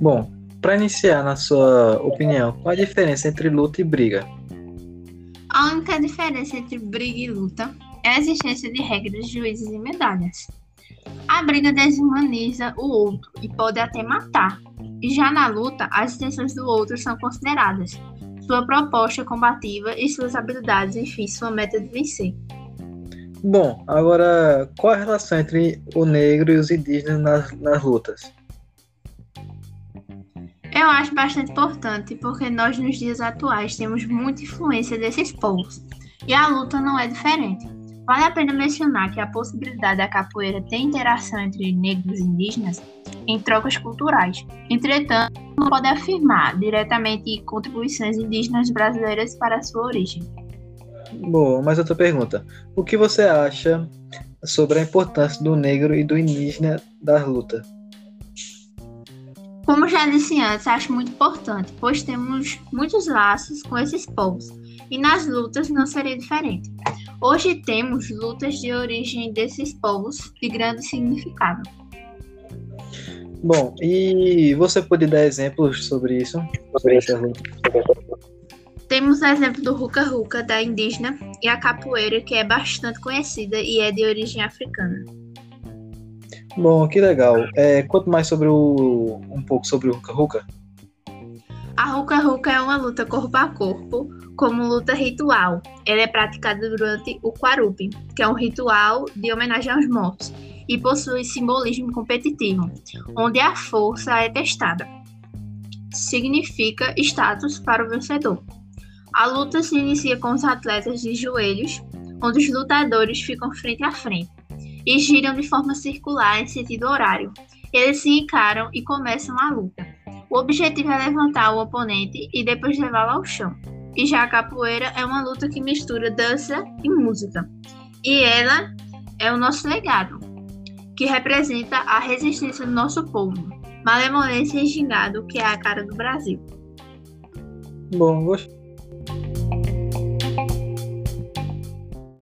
Bom, para iniciar, na sua opinião, qual a diferença entre luta e briga? A única diferença entre briga e luta é a existência de regras, juízes e medalhas. A briga desumaniza o outro e pode até matar. E já na luta, as intenções do outro são consideradas, sua proposta combativa e suas habilidades, enfim, sua meta de vencer. Bom, agora qual a relação entre o negro e os indígenas nas, nas lutas? Eu acho bastante importante porque nós nos dias atuais temos muita influência desses povos e a luta não é diferente. Vale a pena mencionar que a possibilidade da capoeira ter interação entre negros e indígenas em trocas culturais. Entretanto, não pode afirmar diretamente contribuições indígenas brasileiras para a sua origem. Bom, mas outra pergunta. O que você acha sobre a importância do negro e do indígena da luta? Como já disse antes, acho muito importante, pois temos muitos laços com esses povos e nas lutas não seria diferente. Hoje temos lutas de origem desses povos de grande significado. Bom, e você pode dar exemplos sobre isso? Sobre essa luta? Temos o exemplo do Ruka Ruka, da indígena, e a capoeira, que é bastante conhecida e é de origem africana. Bom, que legal. É, mais sobre o, um pouco sobre o Ruka Ruka. A Ruka Ruka é uma luta corpo a corpo, como luta ritual. Ela é praticada durante o Quarupi, que é um ritual de homenagem aos mortos, e possui simbolismo competitivo, onde a força é testada. Significa status para o vencedor. A luta se inicia com os atletas de joelhos, onde os lutadores ficam frente a frente e giram de forma circular em sentido horário. Eles se encaram e começam a luta. O objetivo é levantar o oponente e depois levá-lo ao chão. E já a capoeira é uma luta que mistura dança e música. E ela é o nosso legado, que representa a resistência do nosso povo, malemolência e gingado, que é a cara do Brasil. Bom, gostei